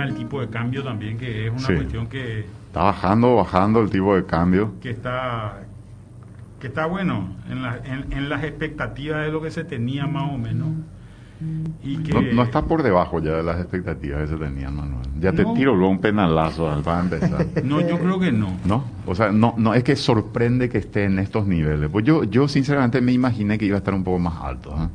tema del tipo de cambio también, que es una Sí. cuestión que, Está bajando, bajando el tipo de cambio. que está que está bueno en, la- en, en las expectativas de lo que se tenía más o menos. Y que, No, no está por debajo ya de las expectativas que se tenían, Manuel. Ya te No. tiro luego un penalazo al- para empezar. No, yo creo que no. ¿No? O sea, no, no es que sorprende que esté en estos niveles. Pues yo, yo sinceramente me imaginé que iba a estar un poco más alto. ¿eh?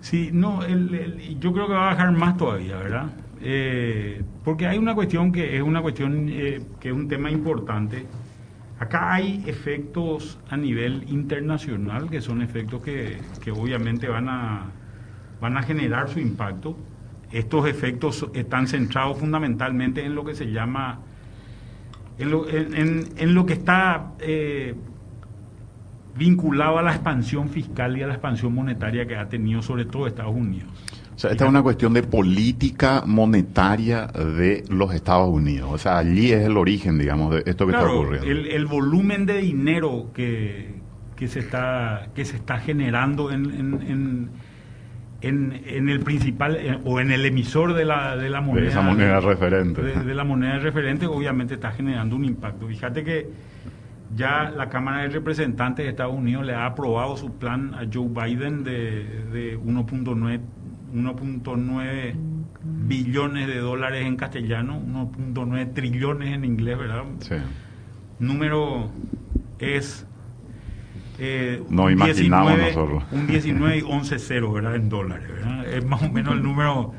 Sí, no, el- el- yo creo que va a bajar más todavía, ¿verdad? Eh, porque hay una cuestión que es una cuestión eh, que es un tema importante. Acá hay efectos a nivel internacional que son efectos que, que obviamente van a, van a generar su impacto. Estos efectos están centrados fundamentalmente en lo que se llama, en lo, en, lo que está eh, vinculado a la expansión fiscal y a la expansión monetaria que ha tenido sobre todo Estados Unidos. O sea, esta es una cuestión de política monetaria de los Estados Unidos. O sea, allí es el origen, digamos, de esto que está ocurriendo. el, el volumen de dinero que, que se está que se está generando en, en, en, el principal eh, o en el emisor de la, de la moneda de esa moneda referente. de, de la moneda de referente obviamente está generando un impacto. Fíjate que ya la Cámara de Representantes de Estados Unidos le ha aprobado su plan a Joe Biden de, de 1.9 1.9 billones de dólares en castellano, 1.9 trillones en inglés, ¿verdad? Sí. Número es eh, No un imaginamos 19, nosotros. Un 19 y 11 cero, ¿verdad? En dólares, ¿verdad? Es más o menos el número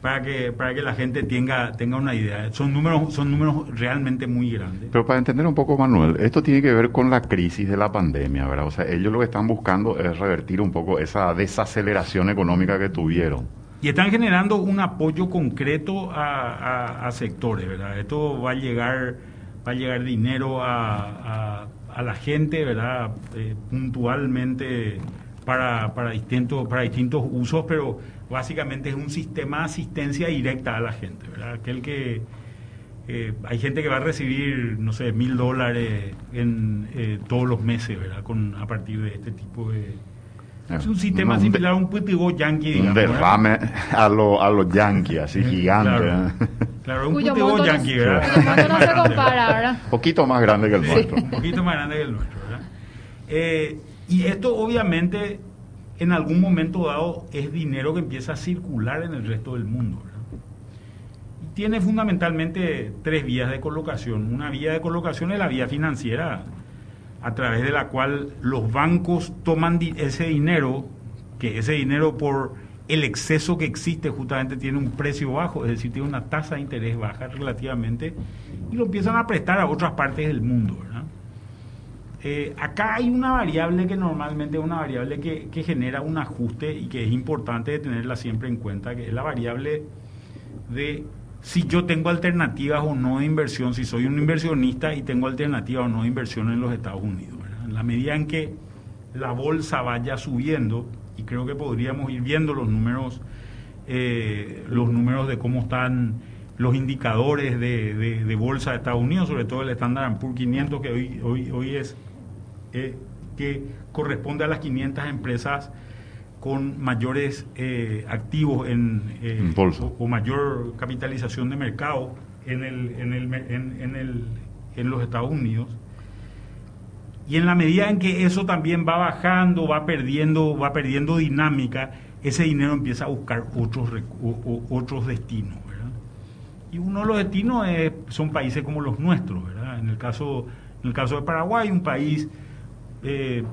para que para que la gente tenga tenga una idea. Son números son números realmente muy grandes. Pero para entender un poco, Manuel, esto tiene que ver con la crisis de la pandemia, ¿verdad? O sea, ellos lo que están buscando es revertir un poco esa desaceleración económica que tuvieron. Y están generando un apoyo concreto a, a- a sectores, ¿verdad? Esto va a llegar, va a llegar dinero a, a- a la gente, ¿verdad? Eh, puntualmente para, para, distintos, para distintos usos, pero básicamente es un sistema de asistencia directa a la gente, ¿verdad? Aquel que eh, hay gente que va a recibir, no sé, mil dólares en eh, todos los meses, ¿verdad? Con, a partir de este tipo de... Es un sistema Un similar a un putigo yankee, Un digamos. ¿verdad? derrame a los a los yankees, así gigante. Claro, ¿eh? claro un putigo no- yankee, ¿verdad? cuyo monto no se compara, ¿verdad? poquito más grande que el nuestro. Un poquito más grande que el nuestro, ¿verdad? Eh, y esto obviamente en algún momento dado es dinero que empieza a circular en el resto del mundo. Y tiene fundamentalmente tres vías de colocación. Una vía de colocación es la vía financiera, a través de la cual los bancos toman ese dinero, que ese dinero por el exceso que existe justamente tiene un precio bajo, es decir, tiene una tasa de interés baja relativamente, y lo empiezan a prestar a otras partes del mundo. Eh, acá hay una variable que normalmente es una variable que, genera un ajuste y que es importante tenerla siempre en cuenta, que es la variable de si yo tengo alternativas o no de inversión, si soy un inversionista y tengo alternativas o no de inversión en los Estados Unidos. En la medida en que la bolsa vaya subiendo, y creo que podríamos ir viendo los números, eh, los números de cómo están los indicadores de bolsa de Estados Unidos, sobre todo el Standard Poor's 500, que hoy, hoy, hoy es eh, que corresponde a las 500 empresas con mayores eh, activos en, eh, En bolsa. o, o mayor capitalización de mercado en, el, en, el, en, el- en los Estados Unidos. Y en la medida en que eso también va bajando, va perdiendo, va perdiendo dinámica, ese dinero empieza a buscar otros, otros destinos. ¿verdad? Y uno de los destinos es- son países como los nuestros. ¿verdad? En, el caso, en el caso de Paraguay, un país eh,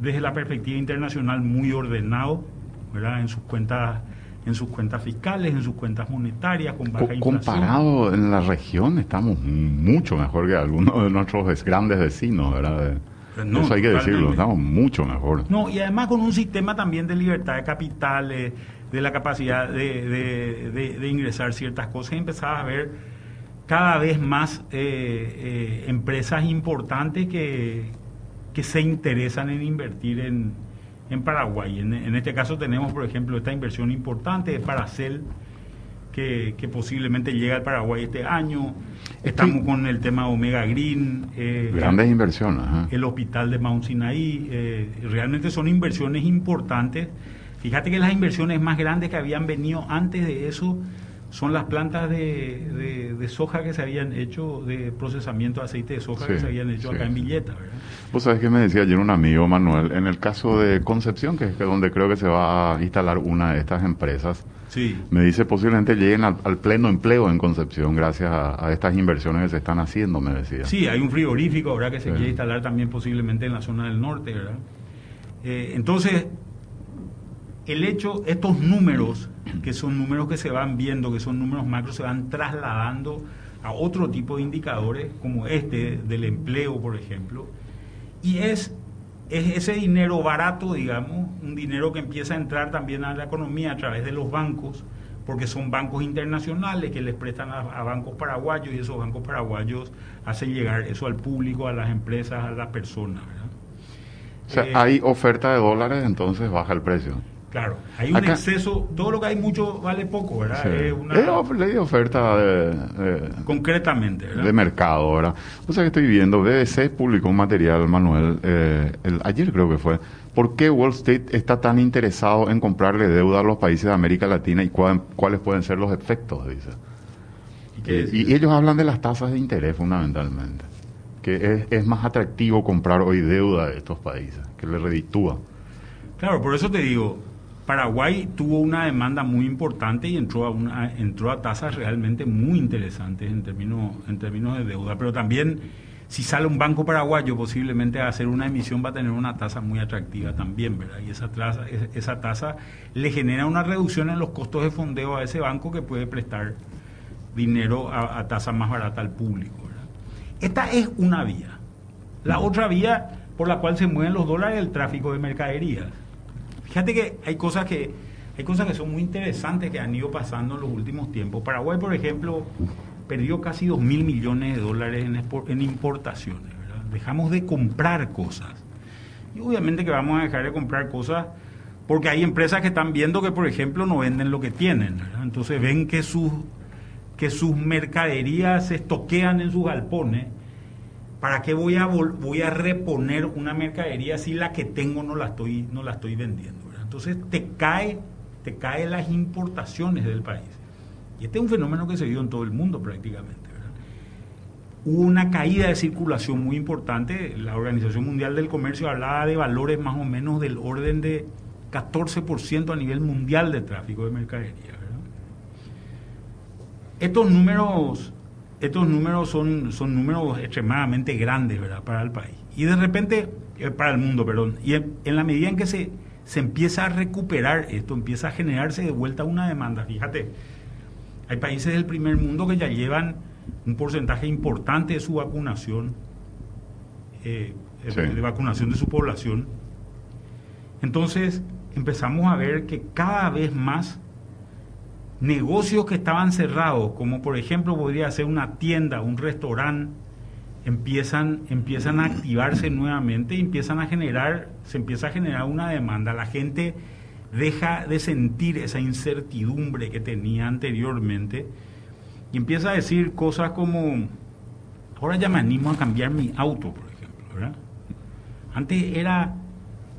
desde la perspectiva internacional muy ordenado ¿verdad? en sus cuentas en sus cuentas fiscales, en sus cuentas monetarias, con baja inflación. comparado en la región, estamos mucho mejor que algunos de nuestros grandes vecinos, ¿verdad? Pues no, Eso hay que decirlo, estamos mucho mejor. No, y además con un sistema también de libertad de capitales, de la capacidad de, de- de- de ingresar ciertas cosas, y empezaba a ver cada vez más eh, eh, empresas importantes que, que se interesan en invertir en, en Paraguay. En, en este caso tenemos, por ejemplo, esta inversión importante de Paracel, que, que posiblemente llega al Paraguay este año. Estamos con el tema Omega Green. eh, Grandes inversiones. ¿eh? el hospital de Mount Sinaí. eh, realmente son inversiones importantes. Fíjate que las inversiones más grandes que habían venido antes de eso son las plantas de, de, soja que se habían hecho, de procesamiento de aceite de soja que se habían hecho acá en Villeta. ¿verdad? Vos sabés que me decía ayer un amigo, Manuel, en el caso de Concepción, que es donde creo que se va a instalar una de estas empresas, sí. me dice posiblemente lleguen al, pleno empleo en Concepción gracias a, estas inversiones que se están haciendo, me decía. Sí, hay un frigorífico ahora que se quiere instalar también posiblemente en la zona del norte, ¿verdad? Eh, entonces, el hecho, estos números que son números que se van viendo, que son números macros, se van trasladando a otro tipo de indicadores, como este del empleo, por ejemplo, y es, es ese dinero barato, digamos, un dinero que empieza a entrar también a la economía a través de los bancos, porque son bancos internacionales que les prestan a, bancos paraguayos y esos bancos paraguayos hacen llegar eso al público, a las empresas, a las personas. O sea, eh, hay oferta de dólares, entonces baja el precio. Claro, hay un exceso, todo lo que hay mucho vale poco, ¿verdad? Es una ley de oferta de, concretamente, ¿verdad? De mercado, ¿verdad? O sea que estoy viendo, BBC publicó un material, Manuel, eh, el, ayer creo que fue, ¿por qué Wall Street está tan interesado en comprarle deuda a los países de América Latina y cuáles pueden ser los efectos, dice? ¿Y, y, ellos hablan de las tasas de interés fundamentalmente, que es, es más atractivo comprar hoy deuda de estos países, que le reditúa. Claro, por eso te digo, Paraguay tuvo una demanda muy importante y entró a, una, entró a tasas realmente muy interesantes en términos, en términos de deuda, pero también si sale un banco paraguayo posiblemente a hacer una emisión va a tener una tasa muy atractiva también, ¿verdad? Y esa tasa, esa tasa le genera una reducción en los costos de fondeo a ese banco que puede prestar dinero a, tasa más barata al público, ¿verdad? Esta es una vía. La otra vía por la cual se mueven los dólares es el tráfico de mercaderías. Fíjate que hay cosas que hay cosas que son muy interesantes que han ido pasando en los últimos tiempos. Paraguay, por ejemplo, perdió casi 2 mil millones de dólares en, importaciones. Dejamos de comprar cosas. Y obviamente que vamos a dejar de comprar cosas porque hay empresas que están viendo que, por ejemplo, no venden lo que tienen. Entonces ven que sus, que sus mercaderías se estoquean en sus galpones. ¿Para qué voy a, voy a reponer una mercadería si la que tengo no la estoy, no la estoy vendiendo? Entonces te cae, te cae las importaciones del país. Y este es un fenómeno que se vio en todo el mundo prácticamente. Hubo una caída de circulación muy importante. La Organización Mundial del Comercio hablaba de valores más o menos del orden de 14% a nivel mundial de tráfico de mercadería. Estos números, estos números son, son números extremadamente grandes para el país. Y de repente, eh, para el mundo, perdón. Y en la medida en que se se empieza a recuperar esto, empieza a generarse de vuelta una demanda. Fíjate, hay países del primer mundo que ya llevan un porcentaje importante de su vacunación, eh, de vacunación de su población. Entonces empezamos a ver que cada vez más negocios que estaban cerrados, como por ejemplo podría ser una tienda, un restaurante, empiezan, empiezan a activarse nuevamente y empiezan a generar, se empieza a generar una demanda. La gente deja de sentir esa incertidumbre que tenía anteriormente y empieza a decir cosas como, ahora ya me animo a cambiar mi auto, por ejemplo, ¿verdad? Antes era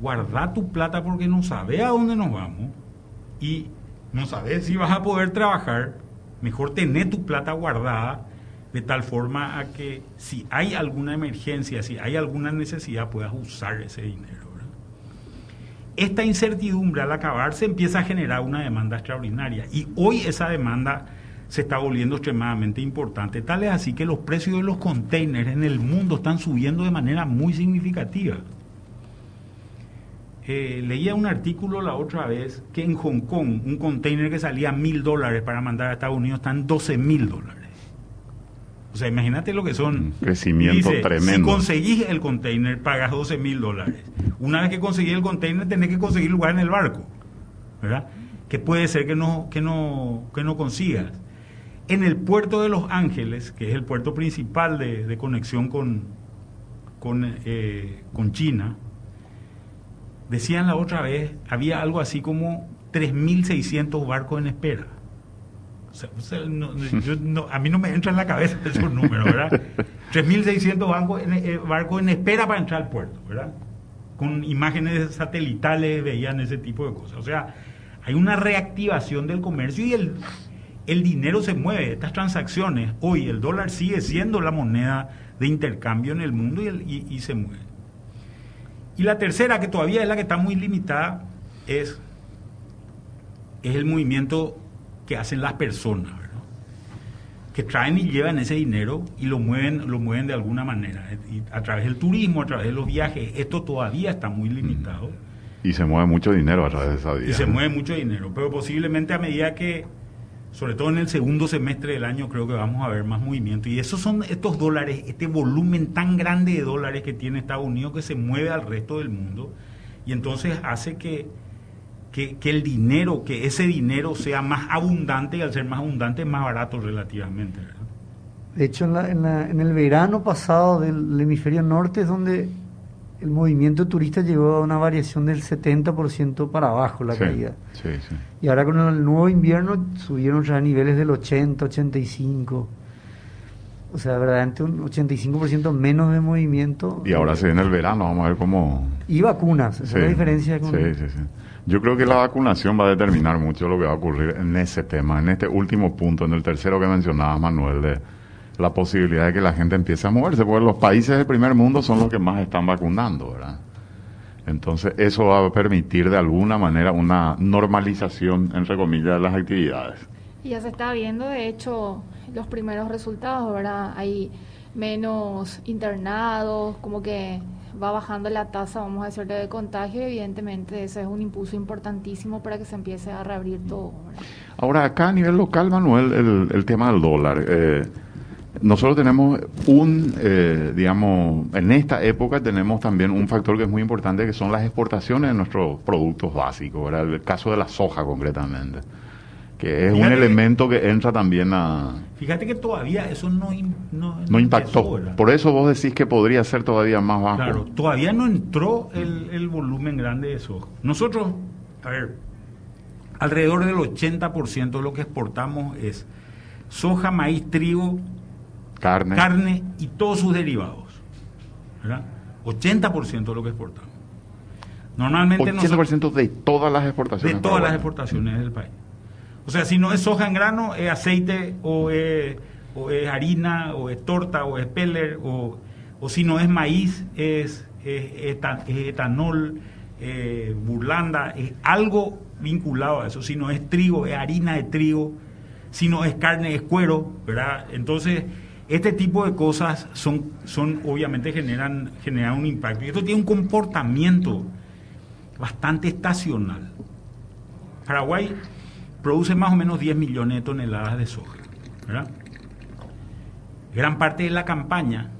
guardar tu plata porque no sabes a dónde nos vamos y no sabes si vas a poder trabajar, mejor tener tu plata guardada de tal forma a que si hay alguna emergencia, si hay alguna necesidad, puedas usar ese dinero. Esta incertidumbre al acabarse empieza a generar una demanda extraordinaria y hoy esa demanda se está volviendo extremadamente importante. Tal es así que los precios de los containers en el mundo están subiendo de manera muy significativa. Eh, leía un artículo la otra vez que en Hong Kong un container que salía mil dólares para mandar a Estados Unidos está en 12 mil dólares. O sea, imagínate lo que son. crecimiento tremendo. Si conseguís el container, pagas 12 mil dólares. Una vez que conseguís el container, tenés que conseguir lugar en el barco. ¿Verdad? Que puede ser que no, que no, que no consigas. En el puerto de Los Ángeles, que es el puerto principal de, conexión con, con, eh, con China, decían la otra vez, había algo así como 3.600 barcos en espera a mí no me entra en la cabeza esos números, ¿verdad? 3.600 barcos en, eh, barcos en espera para entrar al puerto, ¿verdad? Con imágenes satelitales veían ese tipo de cosas. O sea, hay una reactivación del comercio y el, el dinero se mueve, estas transacciones, hoy el dólar sigue siendo la moneda de intercambio en el mundo y, y se mueve. Y la tercera, que todavía es la que está muy limitada, es, es el movimiento que hacen las personas, ¿verdad? que traen y llevan ese dinero y lo mueven, lo mueven de alguna manera, y a través del turismo, a través de los viajes, esto todavía está muy limitado. Y se mueve mucho dinero a través de esa vía. Y se mueve mucho dinero, pero posiblemente a medida que, sobre todo en el segundo semestre del año, creo que vamos a ver más movimiento. Y esos son estos dólares, este volumen tan grande de dólares que tiene Estados Unidos que se mueve al resto del mundo. Y entonces hace que, que, el dinero, que ese dinero sea más abundante y al ser más abundante más barato relativamente. De hecho, en, la, en, la, en el verano pasado del hemisferio norte es donde el movimiento turista llegó a una variación del 70% para abajo la caída. Sí, sí. Y ahora con el nuevo invierno subieron ya a niveles del 80, 85. O sea, verdaderamente un 85% menos de movimiento. Y ahora se viene el verano, vamos a ver cómo... Y vacunas, esa es la diferencia. Con... Sí, sí, sí. Yo creo que la vacunación va a determinar mucho lo que va a ocurrir en ese tema, en este último punto, en el tercero que mencionaba Manuel, de la posibilidad de que la gente empiece a moverse, porque los países del primer mundo son los que más están vacunando, ¿verdad? Entonces eso va a permitir de alguna manera una normalización, entre comillas, de las actividades. Y ya se está viendo, de hecho, los primeros resultados, ¿verdad? Hay menos internados, como que va bajando la tasa, vamos a decir, de contagio, evidentemente ese es un impulso importantísimo para que se empiece a reabrir todo. Ahora, acá a nivel local, Manuel, el, el tema del dólar. Eh, nosotros tenemos un, eh, digamos, en esta época tenemos también un factor que es muy importante, que son las exportaciones de nuestros productos básicos. El caso de la soja concretamente, que es un elemento que entra también a... Fíjate que todavía eso no, no, no impactó. Por eso vos decís que podría ser todavía más bajo. Claro, todavía no entró el, el volumen grande de soja. Nosotros, a ver, alrededor del 80% de lo que exportamos es soja, maíz, trigo, carne, carne y todos sus derivados. ¿verdad? 80% de lo que exportamos. Normalmente 80% de todas las exportaciones. De todas las exportaciones del país. O sea, si no es soja en grano, es aceite o es, harina o es torta o es peller o, o si no es maíz, es, etanol, eh, burlanda, es algo vinculado a eso. Si no es trigo, es harina de trigo. Si no es carne, es cuero, ¿verdad? Entonces, este tipo de cosas son, son obviamente generan, generan un impacto. Y esto tiene un comportamiento bastante estacional. Paraguay produce más o menos 10 millones de toneladas de soja. Gran parte de la campaña,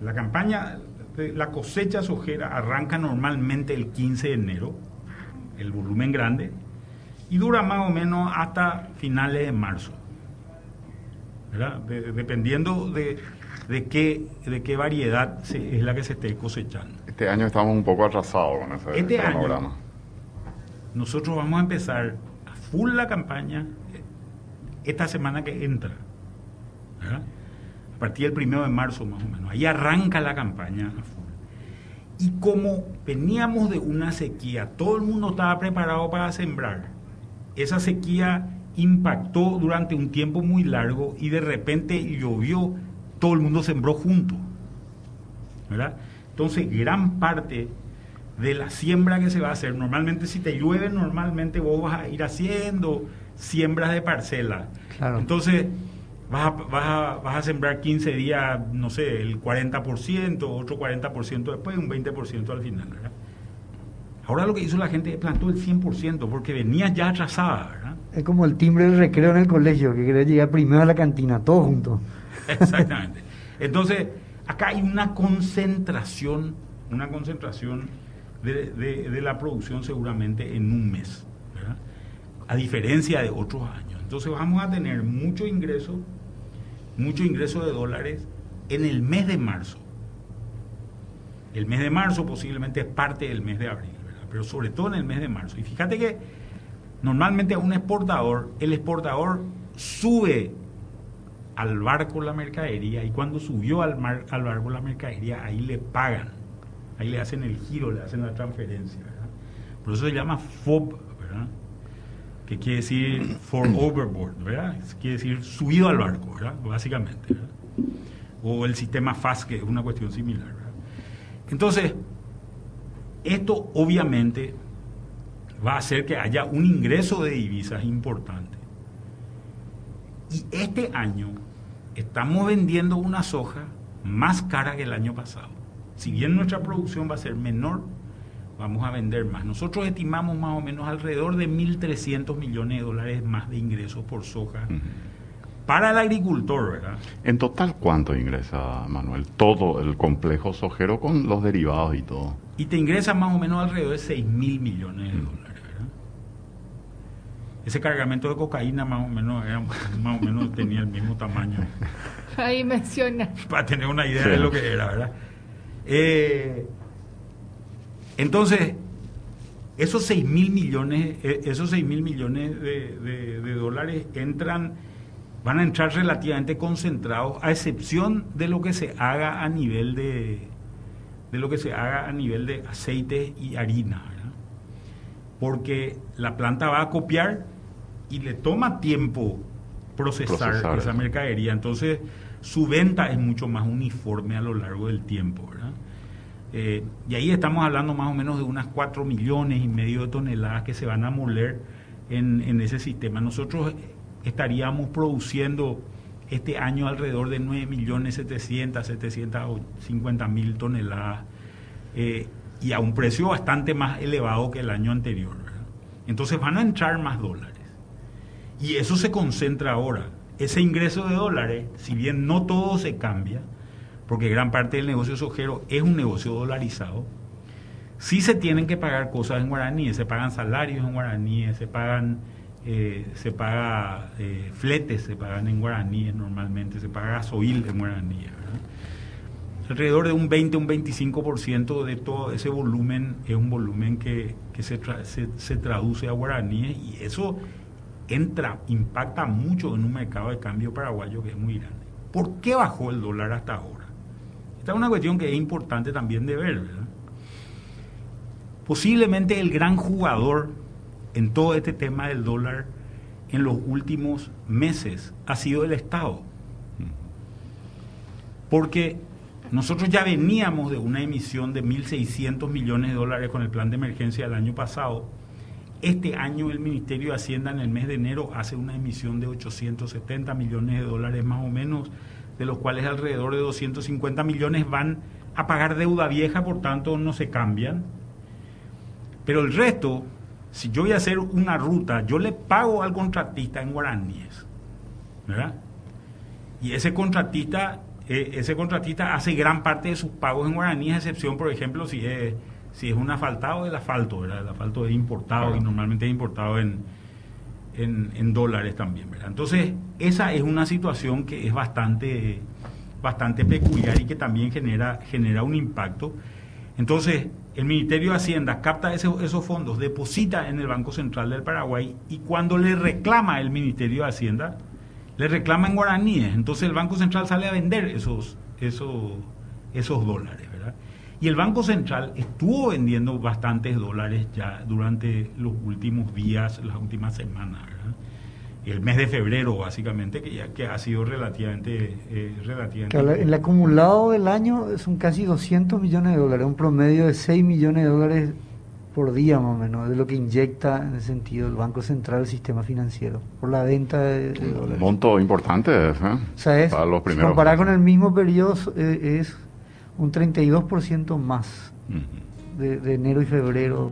la campaña, la cosecha sojera arranca normalmente el 15 de enero, el volumen grande, y dura más o menos hasta finales de marzo dependiendo de, de, qué, de qué variedad es la que se esté cosechando. Este año estamos un poco atrasados con ese este Año, nosotros vamos a empezar full la campaña esta semana que entra. A partir del primero de marzo más o menos. Ahí arranca la campaña a. Y como veníamos de una sequía, todo el mundo estaba preparado para sembrar. Esa sequía impactó durante un tiempo muy largo y de repente llovió, todo el mundo sembró junto. Entonces, gran parte de la siembra que se va a hacer, normalmente si te llueve, normalmente vos vas a ir haciendo siembras de parcela. Entonces, vas a, vas, a, vas a sembrar 15 días, no sé, el 40%, otro 40% después, un 20% al final. ¿verdad? Ahora lo que hizo la gente plantó el 100% porque venía ya atrasada. ¿verdad? Es como el timbre del recreo en el colegio, que quiere llegar primero a la cantina, todos juntos. Exactamente. Entonces, acá hay una concentración, una concentración de, la producción seguramente en un mes, a diferencia de otros años. Entonces vamos a tener mucho ingreso, mucho ingreso de dólares en el mes de marzo. El mes de marzo posiblemente es parte del mes de abril, pero sobre todo en el mes de marzo. Y fíjate que Normalmente a un exportador, el exportador sube al barco la mercadería y cuando subió al, al barco la mercadería, ahí le pagan, ahí le hacen el giro, le hacen la transferencia. Por eso se llama FOB, ¿verdad? que quiere decir for overboard, ¿verdad? Quiere decir subido al barco, ¿verdad? Básicamente, O el sistema FAS, que es una cuestión similar, ¿verdad? Entonces, esto obviamente va a hacer que haya un ingreso de divisas importante. Y este año estamos vendiendo una soja más cara que el año pasado. Si bien nuestra producción va a ser menor, vamos a vender más. Nosotros estimamos más o menos alrededor de 1.300 millones de dólares más de ingresos por soja para el agricultor, ¿verdad? En total, ¿cuánto ingresa, Manuel? Todo el complejo sojero con los derivados y todo. Y te ingresa más o menos alrededor de 6 mil millones de dólares, ¿verdad? Ese cargamento de cocaína más o menos, más o menos tenía el mismo tamaño. Ahí menciona. Para tener una idea de lo que era, ¿verdad? Eh, entonces, esos 6 mil millones, eh, esos 6 mil millones de, dólares entran, van a entrar relativamente concentrados, a excepción de lo que se haga a nivel de, de lo que se haga a nivel de aceite y harina, porque la planta va a copiar y le toma tiempo procesar, esa mercadería, entonces su venta es mucho más uniforme a lo largo del tiempo, ¿verdad? Eh, y ahí estamos hablando más o menos de unas 4 millones y medio de toneladas que se van a moler en, ese sistema. Nosotros estaríamos produciendo este año alrededor de 9 millones 700, 750 mil toneladas eh, y a un precio bastante más elevado que el año anterior. Entonces van a entrar más dólares. Y eso se concentra ahora. Ese ingreso de dólares, si bien no todo se cambia, porque gran parte del negocio sojero es un negocio dolarizado. Sí se tienen que pagar cosas en guaraníes, se pagan salarios en guaraníes, se pagan eh, se paga eh, fletes, se pagan en guaraníes normalmente, se paga gasoil en guaraníes. Alrededor de un 20, un 25% de todo ese volumen es un volumen que, se, se, traduce a guaraníes y eso entra, impacta mucho en un mercado de cambio paraguayo que es muy grande. ¿Por qué bajó el dólar hasta ahora? Esta es una cuestión que es importante también de ver, ¿verdad? Posiblemente el gran jugador en todo este tema del dólar en los últimos meses ha sido el Estado. Porque nosotros ya veníamos de una emisión de 1.600 millones de dólares con el plan de emergencia del año pasado. Este año el Ministerio de Hacienda en el mes de enero hace una emisión de 870 millones de dólares más o menos de los cuales alrededor de 250 millones van a pagar deuda vieja, por tanto no se cambian. Pero el resto, si yo voy a hacer una ruta, yo le pago al contratista en guaraníes, ¿verdad? Y ese contratista, eh, ese contratista hace gran parte de sus pagos en guaraníes, excepción, por ejemplo, si es, si es un asfaltado del asfalto, ¿verdad? El asfalto es importado y normalmente es importado en, en, dólares también, ¿verdad? Entonces, esa es una situación que es bastante, bastante peculiar y que también genera, genera un impacto. Entonces, el Ministerio de Hacienda capta esos fondos, deposita en el Banco Central del Paraguay y cuando le reclama el Ministerio de Hacienda, le reclama en guaraníes. Entonces el Banco Central sale a vender esos, esos, esos dólares. Y el Banco Central estuvo vendiendo bastantes dólares ya durante los últimos días, las últimas semanas. El mes de febrero, básicamente, que ya que ha sido relativamente... Eh, relativamente el acumulado del año son casi 200 millones de dólares, un promedio de 6 millones de dólares por día más o menos, de lo que inyecta en ese sentido el Banco Central al sistema financiero, por la venta de, dólares. Un monto importante, ¿eh? O sea, es, Para los primeros comparado con el mismo periodo, eh, es un 32% más de, de enero y febrero.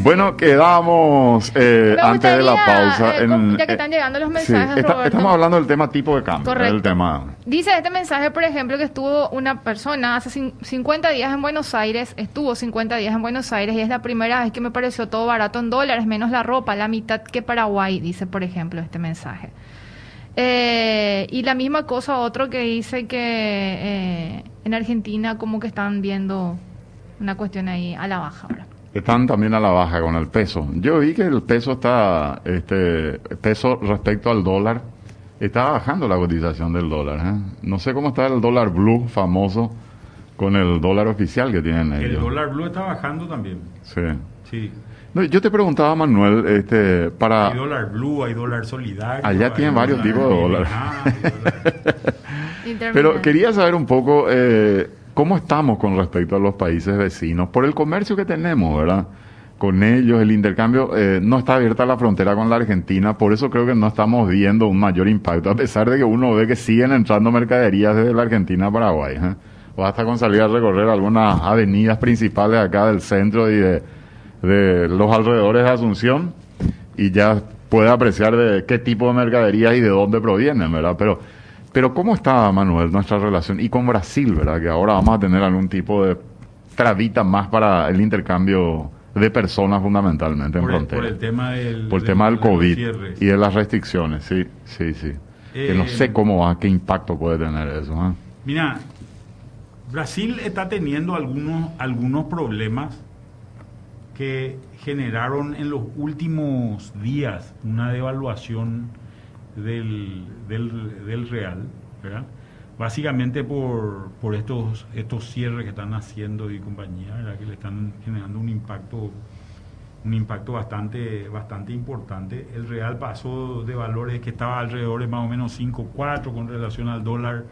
Bueno, quedamos eh, antes de la pausa. Eh, ya que están llegando los mensajes. estamos hablando del tema tipo de cambio. Correcto. tema. Dice este mensaje, por ejemplo, que estuvo una persona hace 50 días en Buenos Aires, estuvo 50 días en Buenos Aires y es la primera vez que me pareció todo barato en dólares, menos la ropa, la mitad que Paraguay, dice, por ejemplo, este mensaje. Eh, y la misma cosa otro que dice que eh, en Argentina como que están viendo una cuestión ahí a la baja ahora. Están también a la baja con el peso. Yo vi que el peso está, este, peso respecto al dólar, está bajando la cotización del dólar. ¿eh? No sé cómo está el dólar blue famoso con el dólar oficial que tienen ellos. El dólar blue está bajando también. Sí. Sí. yo te preguntaba, Manuel, este, para... Hay dólar blue, hay dólar solidario. Allá tienen varios tipos de dólares. Pero quería saber un poco eh, cómo estamos con respecto a los países vecinos, por el comercio que tenemos, ¿verdad? Con ellos, el intercambio, eh, no está abierta la frontera con la Argentina, por eso creo que no estamos viendo un mayor impacto, a pesar de que uno ve que siguen entrando mercaderías desde la Argentina a Paraguay. ¿eh? Basta con salir a recorrer algunas avenidas principales acá del centro y de de los alrededores de Asunción y ya puede apreciar de qué tipo de mercadería y de dónde provienen, ¿verdad? Pero, pero ¿cómo está, Manuel, nuestra relación? Y con Brasil, ¿verdad? Que ahora vamos a tener algún tipo de trabita más para el intercambio de personas fundamentalmente en frontera. Por el tema del, por el tema del COVID y de las restricciones, sí, sí, sí. que no sé eh, cómo va, qué impacto puede tener eso. ¿eh? Mira, Brasil está teniendo algunos, algunos problemas que generaron en los últimos días una devaluación del, del, real, básicamente por, por estos, estos cierres que están haciendo y compañía, que le están generando un impacto un impacto bastante bastante importante. El real pasó de valores que estaba alrededor de más o menos 5.4 con relación al dólar.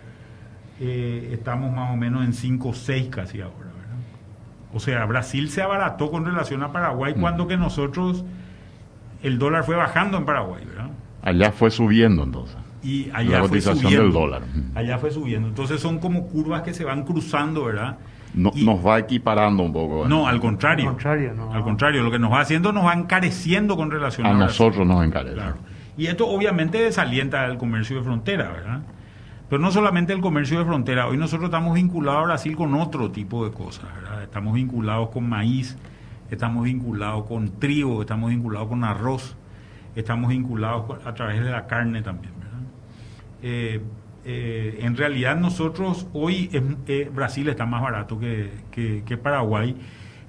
Eh, estamos más o menos en 5.6 casi ahora. O sea, Brasil se abarató con relación a Paraguay mm. cuando que nosotros el dólar fue bajando en Paraguay, ¿verdad? Allá fue subiendo entonces. Y allá fue subiendo. del dólar. Mm. Allá fue subiendo. Entonces son como curvas que se van cruzando, ¿verdad? nos va equiparando un poco. No, al contrario. Al contrario, no. Al contrario, lo que nos va haciendo nos va encareciendo con relación a, a nosotros nos encarece. Claro. Y esto obviamente desalienta el comercio de frontera, ¿verdad? Pero no solamente el comercio de frontera, hoy nosotros estamos vinculados a Brasil con otro tipo de cosas, Estamos vinculados con maíz, estamos vinculados con trigo, estamos vinculados con arroz, estamos vinculados a través de la carne también, eh, eh, en realidad nosotros hoy eh, Brasil está más barato que, que, Paraguay.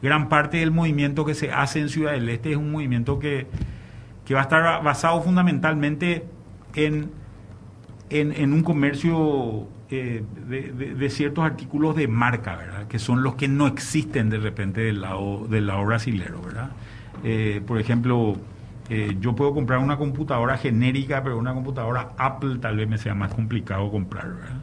Gran parte del movimiento que se hace en Ciudad del Este es un movimiento que, que va a estar basado fundamentalmente en en, un comercio eh, de, ciertos artículos de marca, ¿verdad? Que son los que no existen de repente del lado, del lado brasilero, ¿verdad? Eh, por ejemplo, eh, yo puedo comprar una computadora genérica, pero una computadora Apple tal vez me sea más complicado comprar, ¿verdad?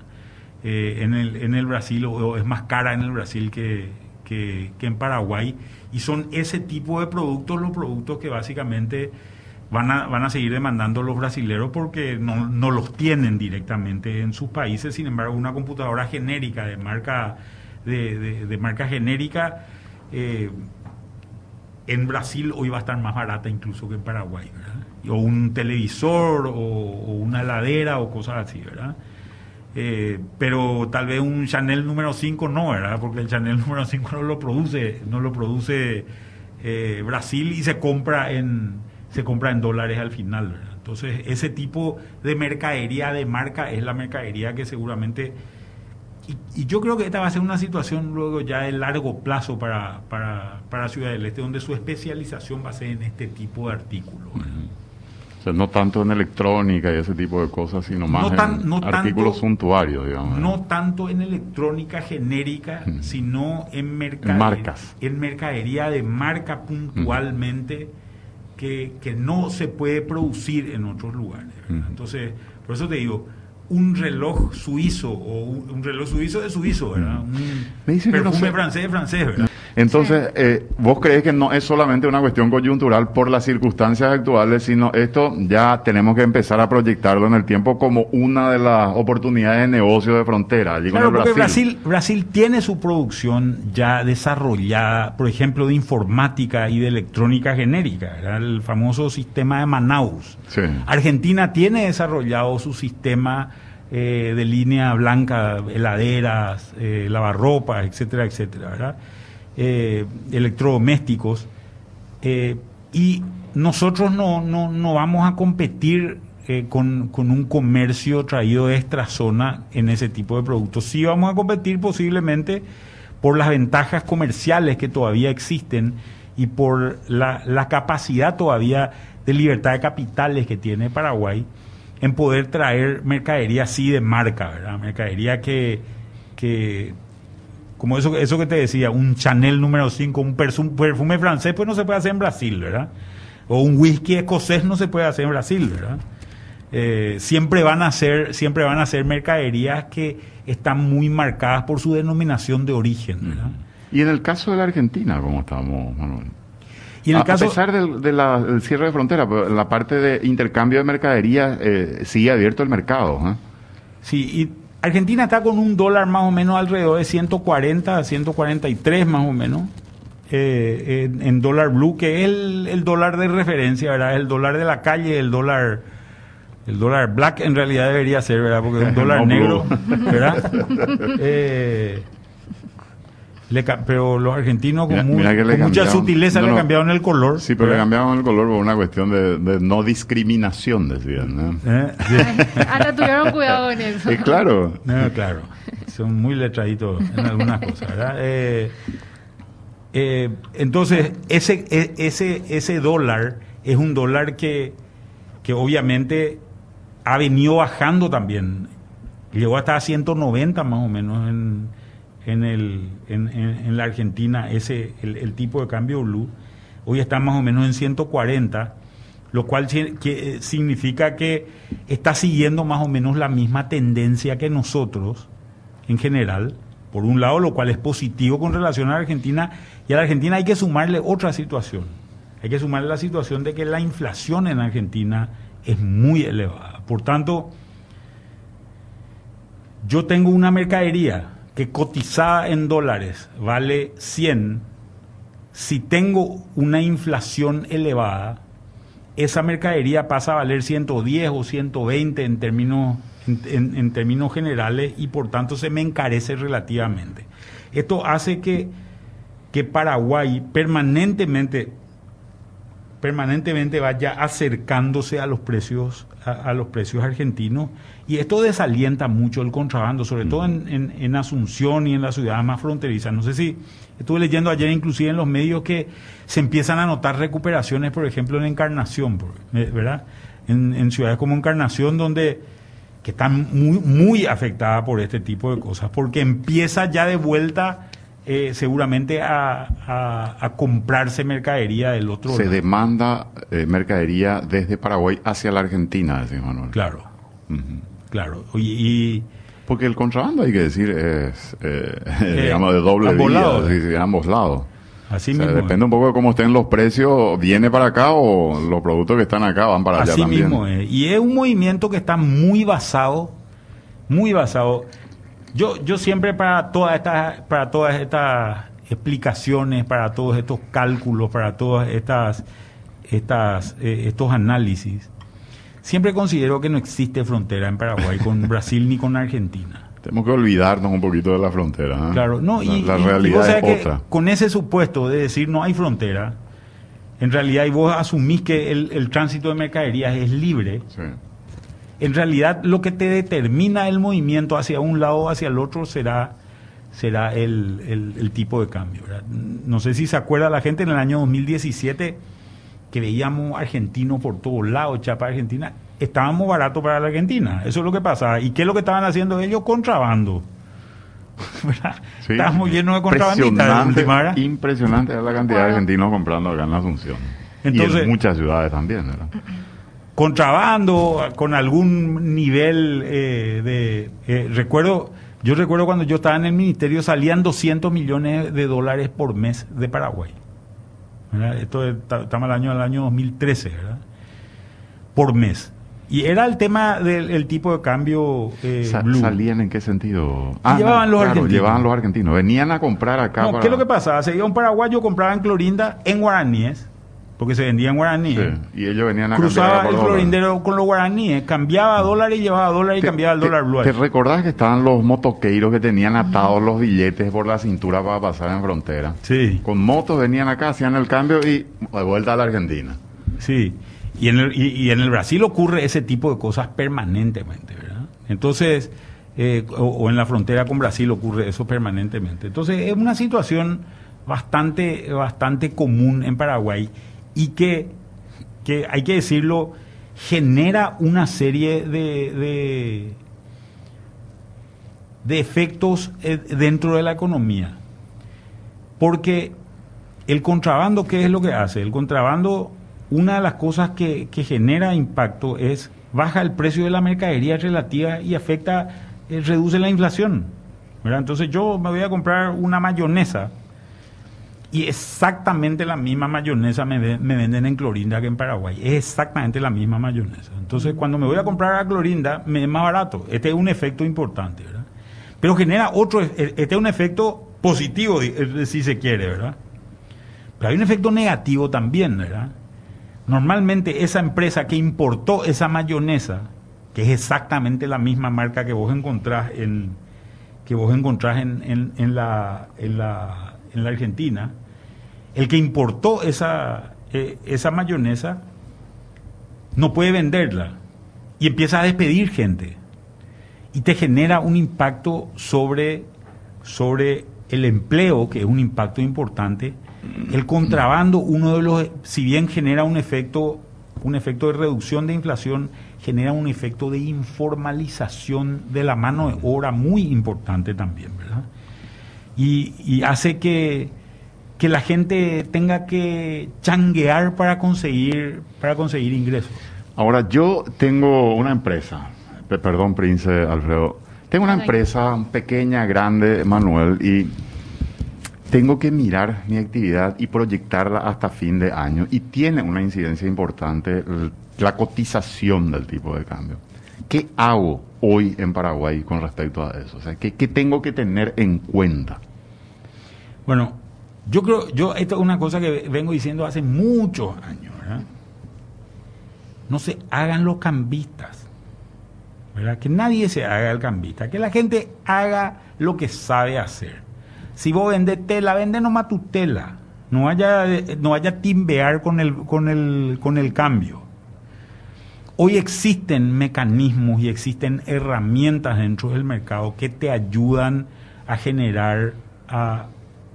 en, el, en el Brasil, o es más cara en el Brasil que, que en Paraguay, y son ese tipo de productos los productos que básicamente van a, van a seguir demandando los brasileros porque no, no los tienen directamente en sus países. Sin embargo, una computadora genérica de marca, de, de, marca genérica eh, en Brasil hoy va a estar más barata incluso que en Paraguay, O un televisor o, una heladera o cosas así, ¿verdad? Eh, pero tal vez un Chanel número 5 no, ¿verdad? Porque el Chanel número 5 no lo produce, no lo produce eh, Brasil y se compra en, se compra en dólares al final. Entonces, ese tipo de mercadería de marca es la mercadería que seguramente... Y, yo creo que esta va a ser una situación luego ya de largo plazo para, para, Ciudad del Este, donde su especialización va a ser en este tipo de artículos. O sea, no tanto en electrónica y ese tipo de cosas, sino más en artículos suntuarios, digamos. No tanto en electrónica genérica, sino en, mercadería, en mercadería de marca puntualmente que, no se puede producir en otros lugares. Entonces, por eso te digo, un reloj suizo o un, reloj suizo de suizo, ¿verdad? Un Me dice perfume francés de francés, ¿verdad? Entonces, eh, ¿vos crees que no es solamente una cuestión coyuntural por las circunstancias actuales, sino esto ya tenemos que empezar a proyectarlo en el tiempo como una de las oportunidades de negocio de frontera? claro, porque Brasil. Brasil, tiene su producción ya desarrollada, por ejemplo, de informática y de electrónica genérica, el famoso sistema de Manaus. Argentina tiene desarrollado su sistema eh, de línea blanca, heladeras, eh, lavarropas, etcétera, etcétera, ¿verdad? Eh, electrodomésticos, eh, y nosotros no, no, no, vamos a competir eh, con, con, un comercio traído de esta zona en ese tipo de productos. Sí vamos a competir posiblemente por las ventajas comerciales que todavía existen y por la, la capacidad todavía de libertad de capitales que tiene Paraguay en poder traer mercadería así de marca, ¿verdad? Mercadería que, que como eso, eso que te decía, un Chanel número 5, un perfume francés, pues no se puede hacer en Brasil, ¿verdad? O un whisky escocés no se puede hacer en Brasil, ¿verdad? Eh, siempre van a ser siempre van a ser mercaderías que están muy marcadas por su denominación de origen. ¿verdad? Y en el caso de la Argentina, ¿cómo estamos, Manuel? Y en el a, caso, a pesar del, de cierre de frontera, la parte de intercambio de mercaderías eh, sigue abierto el mercado. ¿eh? Sí, y Argentina está con un dólar más o menos alrededor de 140, 143 más o menos. Eh, en, dólar blue, que es el, el, dólar de referencia, ¿verdad? El dólar de la calle, el dólar el dólar black en realidad debería ser, ¿verdad? Porque es un dólar negro, ¿verdad? Eh, pero los argentinos con, mucha sutileza le cambiaron el color. Sí, pero le cambiaron el color por una cuestión de, no discriminación, decían. ¿no? ¿Eh? Ahora tuvieron cuidado en eso. Sí, claro. claro. Son muy letraditos en algunas cosas, ¿verdad? Eh, entonces, ese, e, ese, ese dólar es un dólar que, que obviamente ha venido bajando también. Llegó hasta a 190 más o menos en, en, el, en, la Argentina ese el, tipo de cambio blue. Hoy está más o menos en 140, lo cual que, significa que está siguiendo más o menos la misma tendencia que nosotros en general. Por un lado, lo cual es positivo con relación a la Argentina. Y a la Argentina hay que sumarle otra situación. Hay que sumarle la situación de que la inflación en Argentina es muy elevada. Por tanto, yo tengo una mercadería que cotizada en dólares vale 100. Si tengo una inflación elevada, esa mercadería pasa a valer 110 o 120 en términos, en, términos generales y por tanto se me encarece relativamente. Esto hace que, que Paraguay permanentemente permanentemente vaya acercándose a los precios a, los precios argentinos y esto desalienta mucho el contrabando, sobre todo en, Asunción y en las ciudades más fronterizas. No sé si estuve leyendo ayer inclusive en los medios que se empiezan a notar recuperaciones, por ejemplo, en Encarnación, eh, ¿verdad? En, ciudades como Encarnación donde que están muy muy afectadas por este tipo de cosas, porque empieza ya de vuelta eh, seguramente a, comprarse mercadería del otro Se demanda eh, mercadería desde Paraguay hacia la Argentina, decía Manuel. Claro, claro. Y, Porque el contrabando, hay que decir, es, eh, digamos, de doble vía, de ambos lados. Así Depende un poco de cómo estén los precios, viene para acá o los productos que están acá van para allá también. Mismo Y es un movimiento que está muy basado, muy basado yo, yo siempre para todas estas, para todas estas explicaciones, para todos estos cálculos, para todas estas, estas, eh, estos análisis, siempre considero que no existe frontera en Paraguay con Brasil ni con Argentina. Tenemos que olvidarnos un poquito de la frontera. ¿eh? Claro, no, y, la, realidad es otra. Con ese supuesto de decir no hay frontera, en realidad y vos asumís que el, el tránsito de mercaderías es libre. Sí en realidad lo que te determina el movimiento hacia un lado o hacia el otro será, será el, tipo de cambio. No sé si se acuerda la gente en el año 2017 que veíamos argentinos por todos lados, chapa Argentina, estábamos baratos para la Argentina. Eso es lo que pasa. ¿Y qué es lo que estaban haciendo ellos? Contrabando. Estábamos llenos de contrabandistas. Impresionante la cantidad de argentinos comprando acá en la Asunción. Entonces, y en muchas ciudades también. ¿verdad? Contrabando con algún nivel eh, de... Eh, recuerdo, yo recuerdo cuando yo estaba en el ministerio salían 200 millones de dólares por mes de Paraguay. Esto estamos el año, el año 2013, ¿verdad? Por mes. Y era el tema del tipo de cambio eh, ¿Salían en qué sentido? Ah, llevaban los argentinos. Llevaban los argentinos. Venían a comprar acá. No, ¿qué es lo que pasaba? Se iba un paraguayo, compraba en clorinda en guaraníes porque se vendía en guaraníes. y ellos venían a Cruzaba el florindero con los guaraníes, cambiaba dólares y llevaba dólares y cambiaba el dólar blue. ¿Te recordás que estaban los motoqueiros que tenían atados los billetes por la cintura para pasar en frontera? Sí. Con motos venían acá, hacían el cambio y de vuelta a la Argentina. Sí. Y en el, y, en el Brasil ocurre ese tipo de cosas permanentemente, ¿verdad? Entonces, eh, o en la frontera con Brasil ocurre eso permanentemente. Entonces, es una situación bastante, bastante común en Paraguay y que, que hay que decirlo, genera una serie de, de efectos eh, dentro de la economía. Porque el contrabando, ¿qué es lo que hace? El contrabando, una de las cosas que, genera impacto es baja el precio de la mercadería relativa y afecta, eh, reduce la inflación. Entonces yo me voy a comprar una mayonesa y exactamente la misma mayonesa me, venden en Clorinda que en Paraguay. Es exactamente la misma mayonesa. Entonces cuando me voy a comprar a Clorinda me es más barato. Este es un efecto importante, ¿verdad? Pero genera otro, e, este es un efecto positivo, si se quiere, ¿verdad? Pero hay un efecto negativo también, ¿verdad? Normalmente esa empresa que importó esa mayonesa, que es exactamente la misma marca que vos encontrás en, que vos encontrás en, en, la, en, la, en la Argentina, el que importó esa, eh, esa mayonesa no puede venderla y empieza a despedir gente y te genera un impacto sobre, sobre el empleo, que es un impacto importante. El contrabando, uno de los, si bien genera un efecto, un efecto de reducción de inflación, genera un efecto de informalización de la mano de obra muy importante también, ¿verdad? Y, hace que, que la gente tenga que changuear para conseguir, para conseguir ingresos. Ahora, yo tengo una empresa, perdón, Prince Alfredo. Tengo una empresa pequeña, grande, Manuel, y tengo que mirar mi actividad y proyectarla hasta fin de año. Y tiene una incidencia importante la cotización del tipo de cambio. ¿Qué hago hoy en Paraguay con respecto a eso? O sea, ¿qué, tengo que tener en cuenta? Bueno, yo creo, yo esto es una cosa que vengo diciendo hace muchos años, No se hagan los cambistas. Que nadie se haga el cambista, que la gente haga lo que sabe hacer. Si vos vendes tela, vende nomás tu tela. No vaya, no vaya timbear con el, con, el, con el cambio. Hoy existen mecanismos y existen herramientas dentro del mercado que te ayudan a generar, a,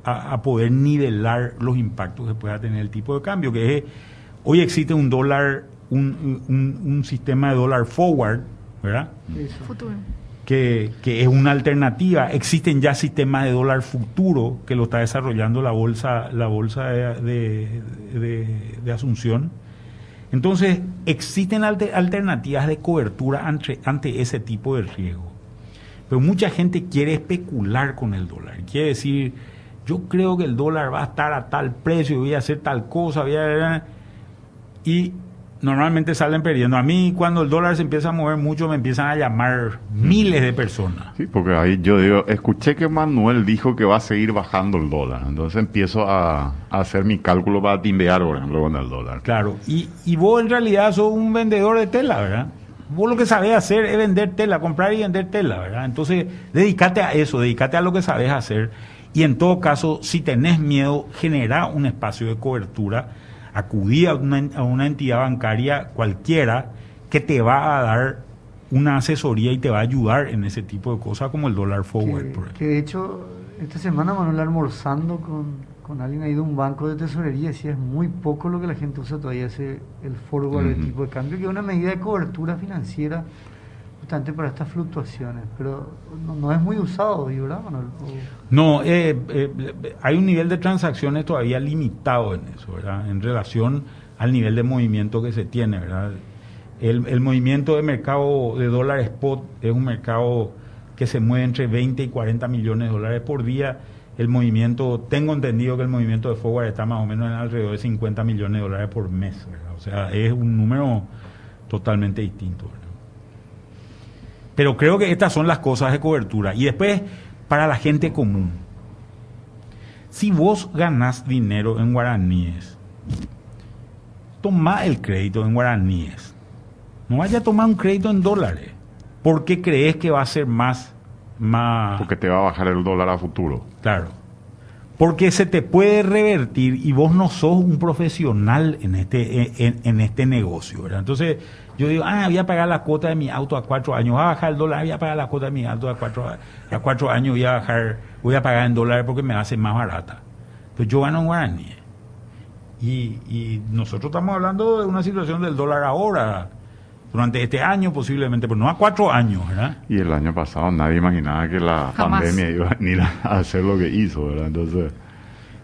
a, poder nivelar los impactos que pueda tener el tipo de cambio. Que hoy existe un dólar, un, un, un sistema de dólar forward ¿verdad? Futuro. Que, es una alternativa. Existen ya sistemas de dólar futuro que lo está desarrollando la bolsa, la bolsa de, de, Asunción. Entonces, existen alternativas de cobertura ante, ante ese tipo de riesgo. Pero mucha gente quiere especular con el dólar. Quiere decir, yo creo que el dólar va a estar a tal precio, voy a hacer tal cosa, voy a... Y normalmente salen perdiendo. A mí cuando el dólar se empieza a mover mucho me empiezan a llamar miles de personas. Sí, porque ahí yo digo, escuché que Manuel dijo que va a seguir bajando el dólar. Entonces empiezo a, hacer mi cálculo para timbear, por ejemplo, con el dólar. Claro, y, y vos en realidad sos un vendedor de tela, ¿verdad? Vos lo que sabés hacer es vender tela, comprar y vender tela, ¿verdad? Entonces, dedícate a eso, dedícate a lo que sabés hacer. Y en todo caso, si tenés miedo, genera un espacio de cobertura acudí a una, entidad bancaria cualquiera que te va a dar una asesoría y te va a ayudar en ese tipo de cosas como el dólar forward. Que, de hecho, esta semana Manuel almorzando con, con alguien ahí de un banco de tesorería decía es muy poco lo que la gente usa todavía ese el forward, el tipo de cambio, que es una medida de cobertura financiera para estas fluctuaciones, pero no, es muy usado, ¿verdad, No, eh, eh, hay un nivel de transacciones todavía limitado en eso, ¿verdad? En relación al nivel de movimiento que se tiene, ¿verdad? El, el movimiento de mercado de dólar spot es un mercado que se mueve entre 20 y 40 millones de dólares por día. El movimiento, tengo entendido que el movimiento de forward está más o menos en alrededor de 50 millones de dólares por mes, ¿verdad? O sea, es un número totalmente distinto, ¿verdad? Pero creo que estas son las cosas de cobertura. Y después, para la gente común. Si vos ganás dinero en guaraníes, toma el crédito en guaraníes. No vaya a tomar un crédito en dólares. Porque crees que va a ser más, más... Porque te va a bajar el dólar a futuro. Claro. Porque se te puede revertir y vos no sos un profesional en este, en, en este negocio. ¿verdad? Entonces, yo digo, ah, voy a pagar la cuota de mi auto a cuatro años, voy a bajar el dólar, voy a pagar la cuota de mi auto a cuatro, a cuatro años, voy a bajar, voy a pagar en dólares porque me hace más barata. Pues yo gano en guaraní. Y, y nosotros estamos hablando de una situación del dólar ahora. durante este año posiblemente, pero no a cuatro años, ¿verdad? Y el año pasado nadie imaginaba que la pandemia iba a venir a hacer lo que hizo, ¿verdad? Entonces...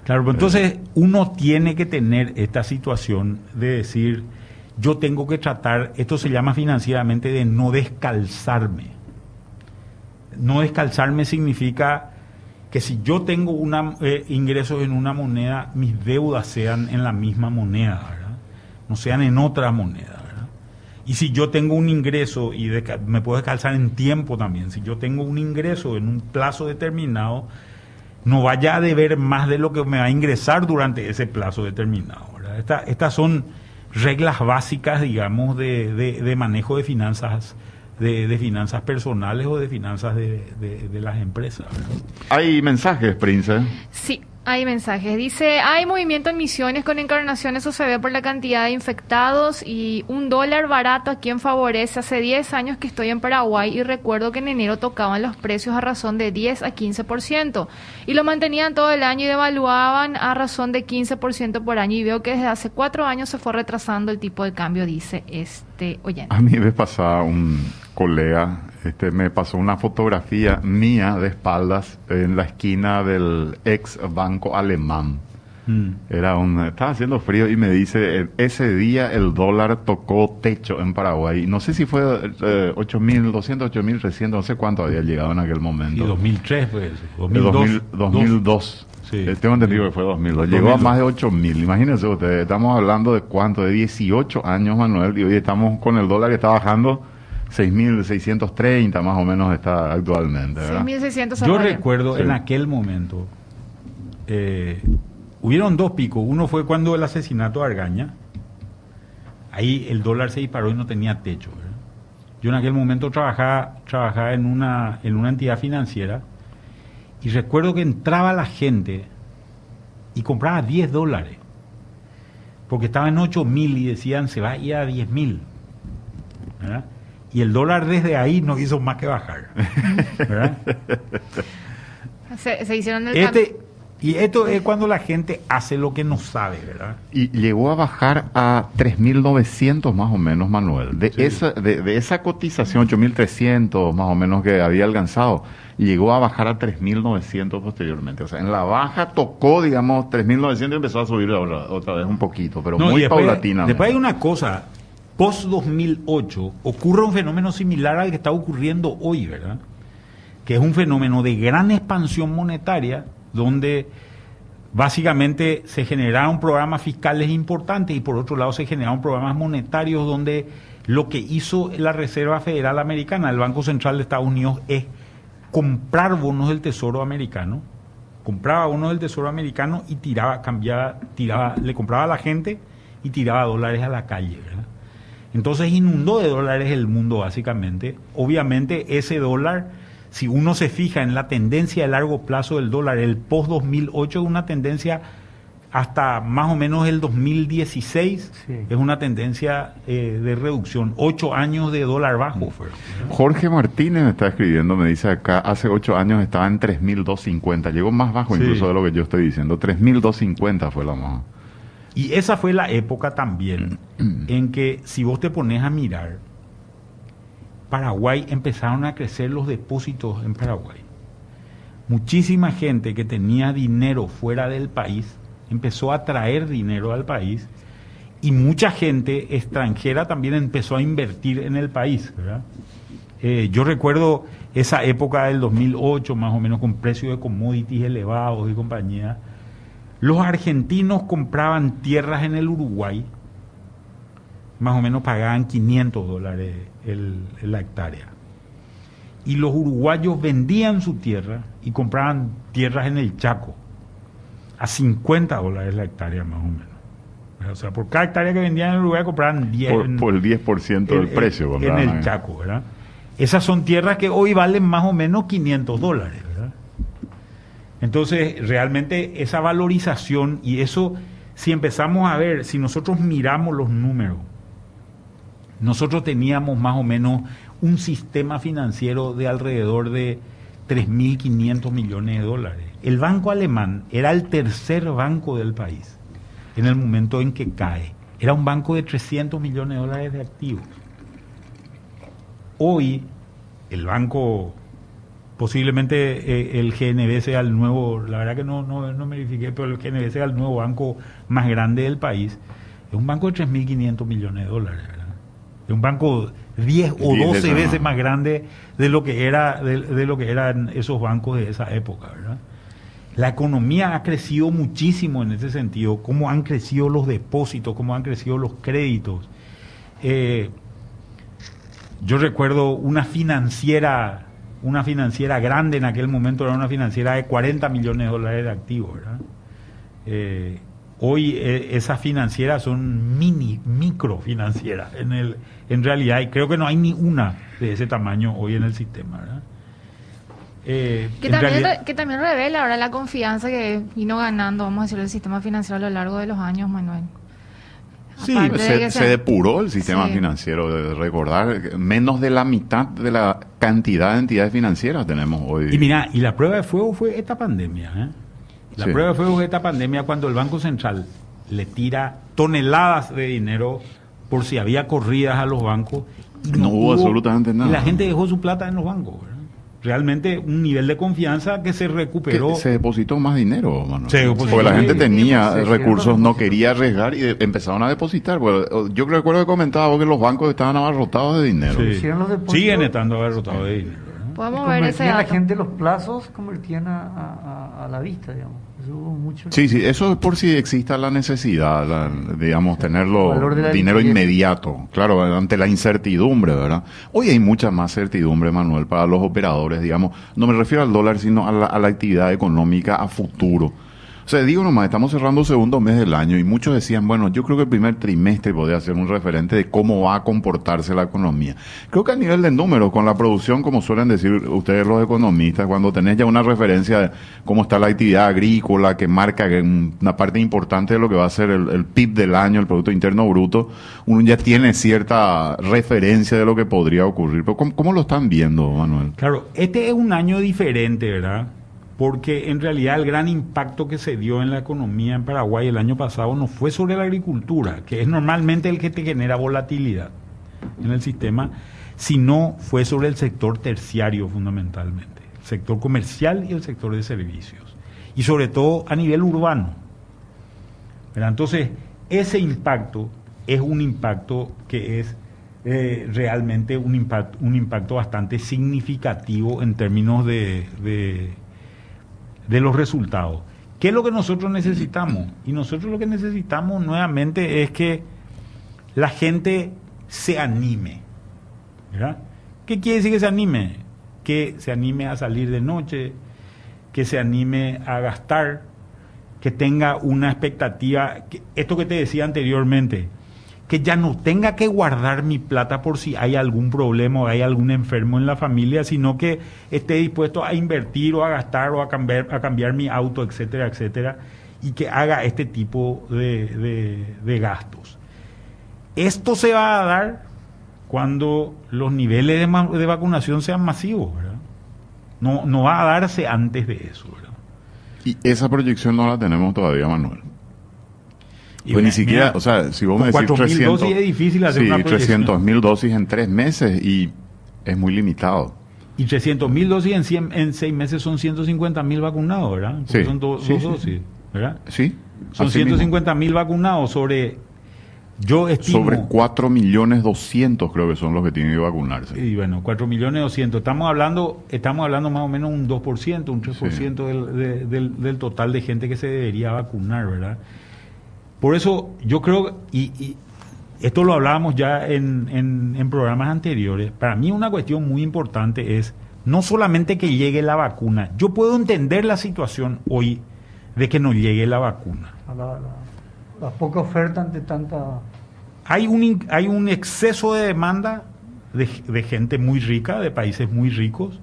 Claro, pero entonces uno tiene que tener esta situación de decir, yo tengo que tratar, esto se llama financieramente de no descalzarme. No descalzarme significa que si yo tengo una, eh, ingresos en una moneda, mis deudas sean en la misma moneda, ¿verdad? no sean en otra moneda. Y si yo tengo un ingreso, y me puedo descalzar en tiempo también, si yo tengo un ingreso en un plazo determinado, no vaya a deber más de lo que me va a ingresar durante ese plazo determinado. estas son reglas básicas, digamos, de, de manejo de finanzas de, finanzas personales o de finanzas de, de las empresas. Hay mensajes, Prince. Sí, hay mensajes. Dice, hay movimiento en Misiones con encarnación, eso se ve por la cantidad de infectados y un dólar barato a quien favorece. Hace 10 años que estoy en Paraguay y recuerdo que en enero tocaban los precios a razón de 10 a 15% y lo mantenían todo el año y devaluaban a razón de 15% por año y veo que desde hace cuatro años se fue retrasando el tipo de cambio, dice este oyente. A mí me pasaba un colega este, me pasó una fotografía mía de espaldas en la esquina del ex banco alemán. Mm. Era un, estaba haciendo frío y me dice, ese día el dólar tocó techo en Paraguay. No sé si fue eh, 8.200, 8.300, no sé cuánto había llegado en aquel momento. Y 2003 fue eso, 2002. 2002. Sí. Eh, tengo entendido que fue 2002. Llegó a más de 8.000. Imagínense ustedes, estamos hablando de cuánto, de 18 años, Manuel, y hoy estamos con el dólar que está bajando 6.630 más o menos está actualmente. Yo recuerdo en aquel momento, eh, hubieron dos picos. Uno fue cuando el asesinato de Argaña, ahí el dólar se disparó y no tenía techo. Yo en aquel momento trabajaba, trabajaba en, una, en una entidad financiera y recuerdo que entraba la gente y compraba 10 dólares porque estaba en 8 mil y decían se va a ir a 10 mil. ¿verdad? Y el dólar desde ahí no hizo más que bajar. ¿verdad? Se, hicieron el este, Y esto es cuando la gente hace lo que no sabe, ¿verdad? Y llegó a bajar a 3.900 más o menos, Manuel. De, esa, de, esa cotización, 8.300 más o menos que había alcanzado, llegó a bajar a 3.900 posteriormente. O sea, en la baja tocó, digamos, 3.900 y empezó a subir otra, vez un poquito, pero muy paulatina. Después hay una cosa, post-2008 ocurre un fenómeno similar al que está ocurriendo hoy, ¿verdad? Que es un fenómeno de gran expansión monetaria, donde básicamente se generaron programas fiscales importantes y por otro lado se generaron programas monetarios donde lo que hizo la Reserva Federal Americana, el Banco Central de Estados Unidos, es comprar bonos del Tesoro americano, compraba bonos del Tesoro americano y tiraba, cambiaba, tiraba, le compraba a la gente y tiraba dólares a la calle, ¿verdad? Entonces inundó de dólares el mundo básicamente. Obviamente ese dólar, si uno se fija en la tendencia de largo plazo del dólar, el post-2008 es una tendencia hasta más o menos el 2016 es una tendencia eh, de reducción. Ocho años de dólar bajo. Jorge Martínez me está escribiendo, me dice acá, hace ocho años estaba en 3.250. Llegó más bajo incluso de lo que yo estoy diciendo. 3.250 fue la más. Y esa fue la época también en que si vos te pones a mirar, Paraguay empezaron a crecer los depósitos en Paraguay. Muchísima gente que tenía dinero fuera del país empezó a traer dinero al país y mucha gente extranjera también empezó a invertir en el país. Eh, yo recuerdo esa época del 2008, más o menos con precios de commodities elevados y compañía los argentinos compraban tierras en el Uruguay, más o menos pagaban 500 dólares el, la hectárea. Y los uruguayos vendían su tierra y compraban tierras en el Chaco a 50 dólares la hectárea más o menos. O sea, por cada hectárea que vendían en el Uruguay compraban 10. Por, el 10% del precio. En el Chaco, ¿verdad? Esas son tierras que hoy valen más o menos 500 dólares. Entonces, realmente esa valorización y eso, si empezamos a ver, si nosotros miramos los números, nosotros teníamos más o menos un sistema financiero de alrededor de 3.500 millones de dólares. El banco alemán era el tercer banco del país en el momento en que cae. Era un banco de 300 millones de dólares de activos. hoy el banco, posiblemente eh, el GNB sea el nuevo, la verdad que no, no, no me verifiqué, pero el GNB sea el nuevo banco más grande del país, es un banco de 3.500 millones de dólares, Es un banco 10 o 12 veces más grande de lo que era de, lo que eran esos bancos de esa época, ¿verdad? La economía ha crecido muchísimo en ese sentido, cómo han crecido los depósitos, cómo han crecido los créditos. Eh, yo recuerdo una financiera, una financiera grande en aquel momento, era una financiera de 40 millones de dólares de activos, ¿verdad? Eh, hoy eh, esas financieras son mini, micro financieras en, el, en realidad, y creo que no hay ni una de ese tamaño hoy en el sistema, ¿verdad? Eh, que, también, que también revela ahora la confianza que vino ganando, vamos a decir, el sistema financiero a lo largo de los años, Manuel. Sí, se, depuró el sistema financiero, de recordar, menos de la mitad de la cantidad de entidades financieras tenemos hoy. Y mira, y la prueba de fuego fue esta pandemia. ¿eh? La prueba de fuego fue esta pandemia cuando el Banco Central le tira toneladas de dinero por si había corridas a los bancos. Y no, hubo, absolutamente nada. Y la gente dejó su plata en los bancos realmente un nivel de confianza que se recuperó. se depositó más dinero, Porque la gente tenía recursos, no quería arriesgar y empezaron a depositar. yo recuerdo que comentaba vos que los bancos estaban abarrotados de dinero. Siguen estando abarrotados de dinero. Podemos ver ese la gente los plazos, convertían a, a la vista, digamos. Sí, sí, eso es por si exista la necesidad, digamos, tenerlo dinero inmediato, claro, ante la incertidumbre, ¿verdad? Hoy hay mucha más certidumbre, Manuel, para los operadores, digamos, no me refiero al dólar, sino a la actividad económica a futuro. O sea, digo nomás, estamos cerrando el segundo mes del año y muchos decían, bueno, yo creo que el primer trimestre podría ser un referente de cómo va a comportarse la economía. Creo que a nivel de números, con la producción, como suelen decir ustedes los economistas, cuando tenés ya una referencia de cómo está la actividad agrícola, que marca una parte importante de lo que va a ser el, PIB del año, el Producto Interno Bruto, uno ya tiene cierta referencia de lo que podría ocurrir. Pero ¿cómo, cómo lo están viendo, Manuel? Claro, este es un año diferente, ¿verdad? Porque en realidad el gran impacto que se dio en la economía en Paraguay el año pasado no fue sobre la agricultura, que es normalmente el que te genera volatilidad en el sistema, sino fue sobre el sector terciario fundamentalmente, el sector comercial y el sector de servicios, y sobre todo a nivel urbano. Entonces, ese impacto es un impacto que es eh, realmente un impacto, un impacto bastante significativo en términos de de los resultados. ¿Qué es lo que nosotros necesitamos? Y nosotros lo que necesitamos nuevamente es que la gente se anime. ¿verdad? ¿Qué quiere decir que se anime? Que se anime a salir de noche, que se anime a gastar, que tenga una expectativa. esto que te decía anteriormente, que ya no tenga que guardar mi plata por si hay algún problema o hay algún enfermo en la familia, sino que esté dispuesto a invertir o a gastar o a cambiar, a cambiar mi auto, etcétera, etcétera, y que haga este tipo de, gastos. Esto se va a dar cuando los niveles de, de vacunación sean masivos, ¿verdad? No, no va a darse antes de eso, ¿verdad? Y esa proyección no la tenemos todavía, Manuel. Pues ni siquiera, o sea, si vos me decís 300 dosis es difícil hacer sí, 300 mil dosis en tres meses y es muy limitado. Y 300 mil dosis en, 100, en seis meses son 150 mil vacunados, ¿verdad? sí. Son dos dosis, ¿verdad? Sí. Son 150 mil vacunados sobre yo estimo... Sobre 4 millones 200 creo que son los que tienen que vacunarse. Y bueno, 4 millones 200. Estamos hablando, estamos hablando más o menos un 2%, un 3% del, del, del, total de gente que se debería vacunar, ¿verdad? Por eso yo creo, y, esto lo hablábamos ya en, en, en programas anteriores, para mí una cuestión muy importante es no solamente que llegue la vacuna, yo puedo entender la situación hoy de que no llegue la vacuna. La, la poca oferta ante tanta... Hay un, hay un exceso de demanda de, de, gente muy rica, de países muy ricos,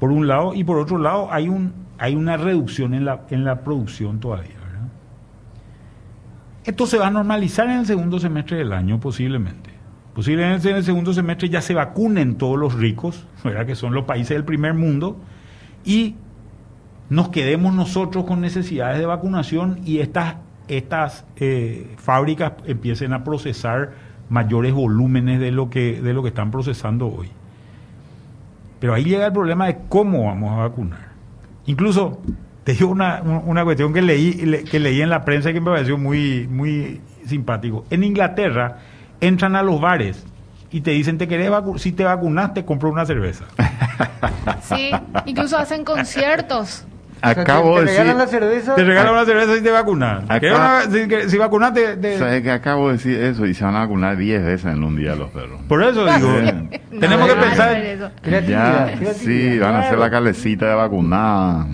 por un lado, y por otro lado hay, un, hay una reducción en la, en la producción todavía. Esto se va a normalizar en el segundo semestre del año posiblemente. Posiblemente en el segundo semestre ya se vacunen todos los ricos, ¿verdad? que son los países del primer mundo, y nos quedemos nosotros con necesidades de vacunación y estas estas eh, fábricas empiecen a procesar mayores volúmenes de lo que, de lo que están procesando hoy. Pero ahí llega el problema de cómo vamos a vacunar. Incluso, te digo una, una cuestión que leí, que leí en la prensa y que me pareció muy, muy simpático. En Inglaterra entran a los bares y te dicen, te querés si te vacunaste, compro una cerveza. Sí, incluso hacen conciertos. Acabo te, de regalan decir... la cerveza. Te regalan una cerveza y te vacunas. si, si, vacunaste... De... ¿Sabes que acabo de decir eso? Y se van a vacunar 10 veces en un día los perros. Por eso digo, tenemos que pensar... Ya, sí, van a hacer la calecita de vacunada.